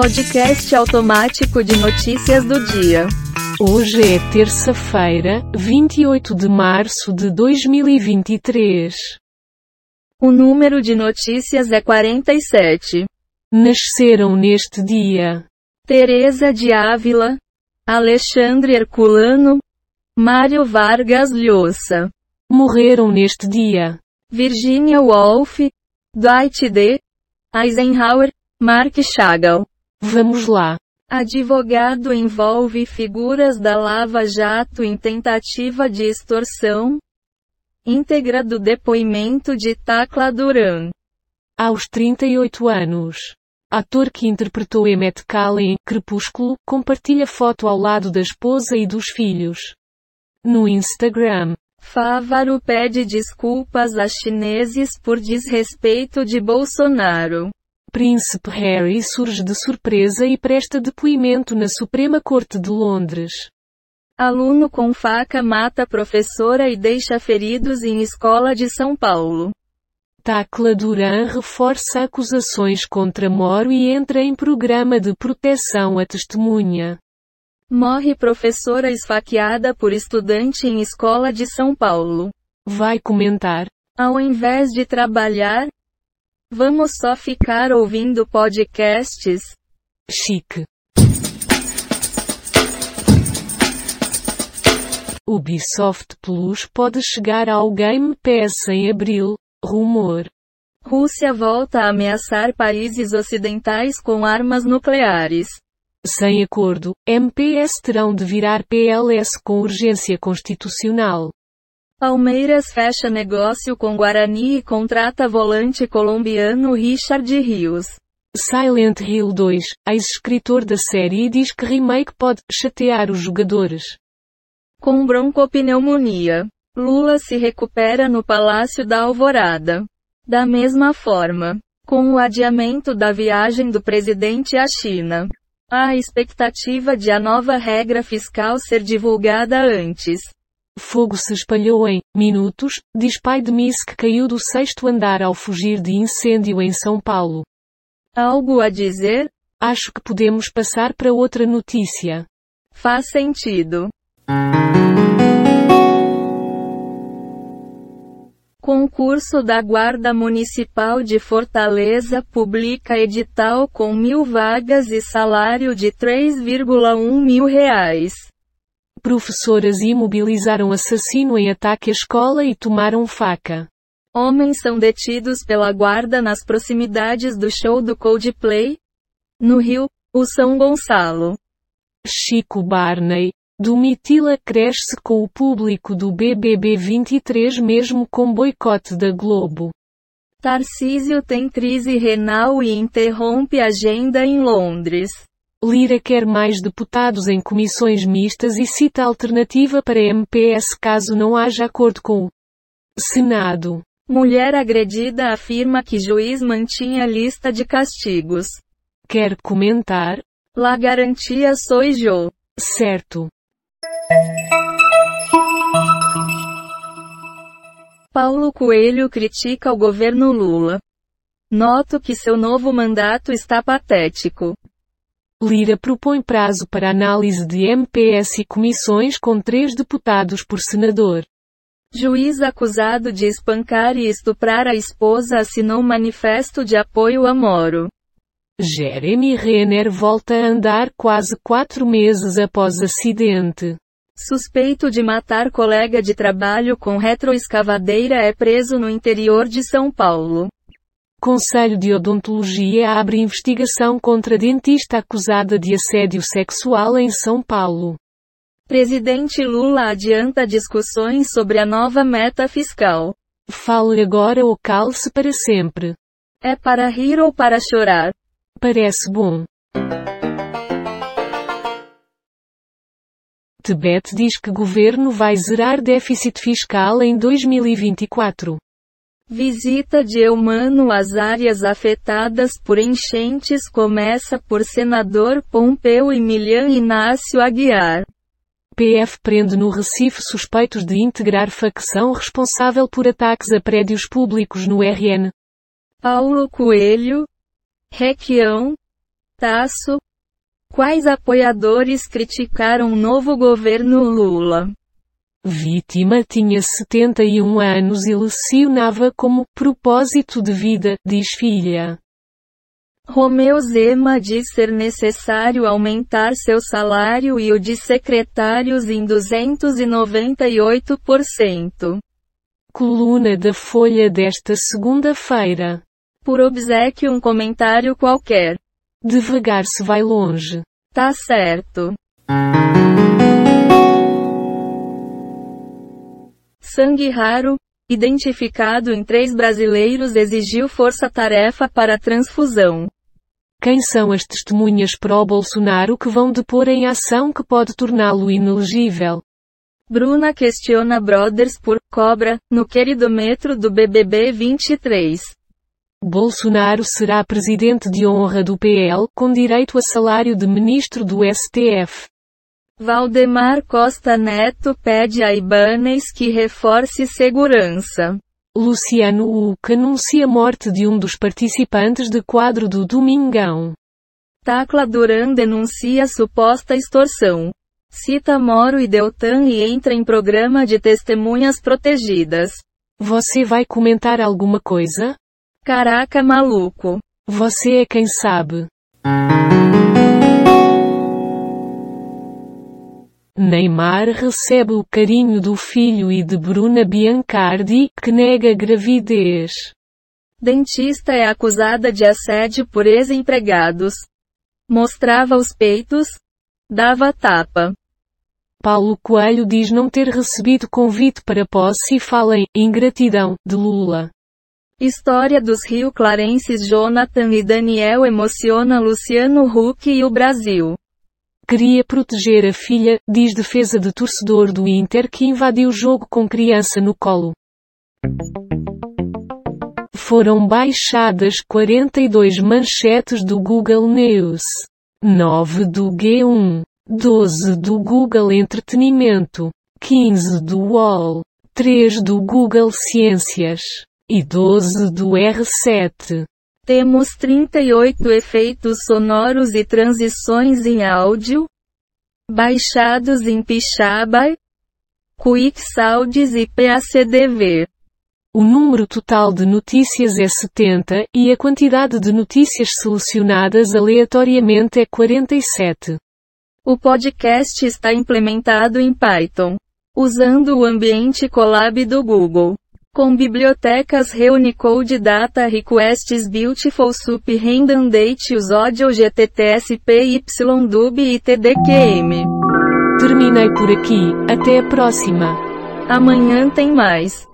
Podcast automático de notícias do dia. Hoje é terça-feira, 28 de março de 2023. O número de notícias é 47. Nasceram neste dia Teresa de Ávila, Alexandre Herculano, Mário Vargas Llosa. Morreram neste dia Virginia Woolf, Dwight D. Eisenhower, Mark Chagall. Vamos lá. Advogado envolve figuras da Lava Jato em tentativa de extorsão. Íntegra do depoimento de Tacla Duran. Aos 38 anos. Ator que interpretou Emmett Kalle em Crepúsculo, compartilha foto ao lado da esposa e dos filhos. No Instagram. Fávaro pede desculpas a chineses por desrespeito de Bolsonaro. Príncipe Harry surge de surpresa e presta depoimento na Suprema Corte de Londres. Aluno com faca mata professora e deixa feridos em escola de São Paulo. Tacla Duran reforça acusações contra Moro e entra em programa de proteção à testemunha. Morre professora esfaqueada por estudante em escola de São Paulo. Vai comentar. Ao invés de trabalhar, vamos só ficar ouvindo podcasts. Chique. Ubisoft Plus pode chegar ao Game Pass em abril, rumor. Rússia volta a ameaçar países ocidentais com armas nucleares. Sem acordo, MPS terão de virar PLS com urgência constitucional. Palmeiras fecha negócio com Guarani e contrata volante colombiano Richard Rios. Silent Hill 2, ex-escritor da série diz que remake pode chatear os jogadores. Com broncopneumonia. Lula se recupera no Palácio da Alvorada. Da mesma forma, com o adiamento da viagem do presidente à China. Há a expectativa de a nova regra fiscal ser divulgada antes. Fogo se espalhou em minutos, diz pai de Miss que caiu do sexto andar ao fugir de incêndio em São Paulo. Algo a dizer? Acho que podemos passar para outra notícia. Faz sentido. Concurso da Guarda Municipal de Fortaleza publica edital com mil vagas e salário de 3,1 mil reais. Professoras imobilizaram assassino em ataque à escola e tomaram faca. Homens são detidos pela guarda nas proximidades do show do Coldplay. No Rio, o São Gonçalo. Chico Barney, Domitila cresce com o público do BBB 23 mesmo com boicote da Globo. Tarcísio tem crise renal e interrompe agenda em Londres. Lira quer mais deputados em comissões mistas e cita alternativa para MPS caso não haja acordo com o Senado. Mulher agredida afirma que juiz mantinha lista de castigos. Quer comentar? La garantia soy yo. Certo. Paulo Coelho critica o governo Lula. Noto que seu novo mandato está patético. Lira propõe prazo para análise de MPS e comissões com três deputados por senador. Juiz acusado de espancar e estuprar a esposa assinou manifesto de apoio a Moro. Jeremy Renner volta a andar quase quatro meses após acidente. Suspeito de matar colega de trabalho com retroescavadeira é preso no interior de São Paulo. Conselho de Odontologia abre investigação contra dentista acusada de assédio sexual em São Paulo. Presidente Lula adianta discussões sobre a nova meta fiscal. Fale agora ou cale-se para sempre. É para rir ou para chorar? Parece bom. Tebet diz que governo vai zerar déficit fiscal em 2024. Visita de Eumano às áreas afetadas por enchentes começa por senador Pompeu e Milian Inácio Aguiar. PF prende no Recife suspeitos de integrar facção responsável por ataques a prédios públicos no RN. Paulo Coelho, Requião, Tasso. Quais apoiadores criticaram o novo governo Lula? Vítima tinha 71 anos e lecionava como propósito de vida, diz filha. Romeu Zema diz ser necessário aumentar seu salário e o de secretários em 298%. Coluna da Folha desta segunda-feira. Por obsequio um comentário qualquer. Devagar se vai longe. Tá certo. Sangue raro, identificado em três brasileiros exigiu força-tarefa para transfusão. Quem são as testemunhas pró-Bolsonaro que vão depor em ação que pode torná-lo inelegível? Bruna questiona Brothers por cobra no queridômetro do BBB 23. Bolsonaro será presidente de honra do PL com direito a salário de ministro do STF. Valdemar Costa Neto pede a Ibanez que reforce segurança. Luciano Huck anuncia a morte de um dos participantes de quadro do Domingão. Tacla Duran denuncia suposta extorsão. Cita Moro e Deltan e entra em programa de testemunhas protegidas. Você vai comentar alguma coisa? Caraca maluco. Você é quem sabe. Neymar recebe o carinho do filho e de Bruna Biancardi, que nega gravidez. Dentista é acusada de assédio por ex-empregados. Mostrava os peitos. Dava tapa. Paulo Coelho diz não ter recebido convite para posse e fala em ingratidão de Lula. História dos Rio Clarenses Jonathan e Daniel emociona Luciano Huck e o Brasil. Queria proteger a filha, diz defesa de torcedor do Inter que invadiu o jogo com criança no colo. Foram baixadas 42 manchetes do Google News. 9 do G1. 12 do Google Entretenimento. 15 do UOL. 3 do Google Ciências. E 12 do R7. Temos 38 efeitos sonoros e transições em áudio, baixados em Pixabay, QuickSounds e PACDV. O número total de notícias é 70, e a quantidade de notícias selecionadas aleatoriamente é 47. O podcast está implementado em Python, usando o ambiente Colab do Google. Com bibliotecas Reunicode Data Requests Beautiful Sup Random Date Use Audio e TDQM. Terminei por aqui, até a próxima. Amanhã tem mais.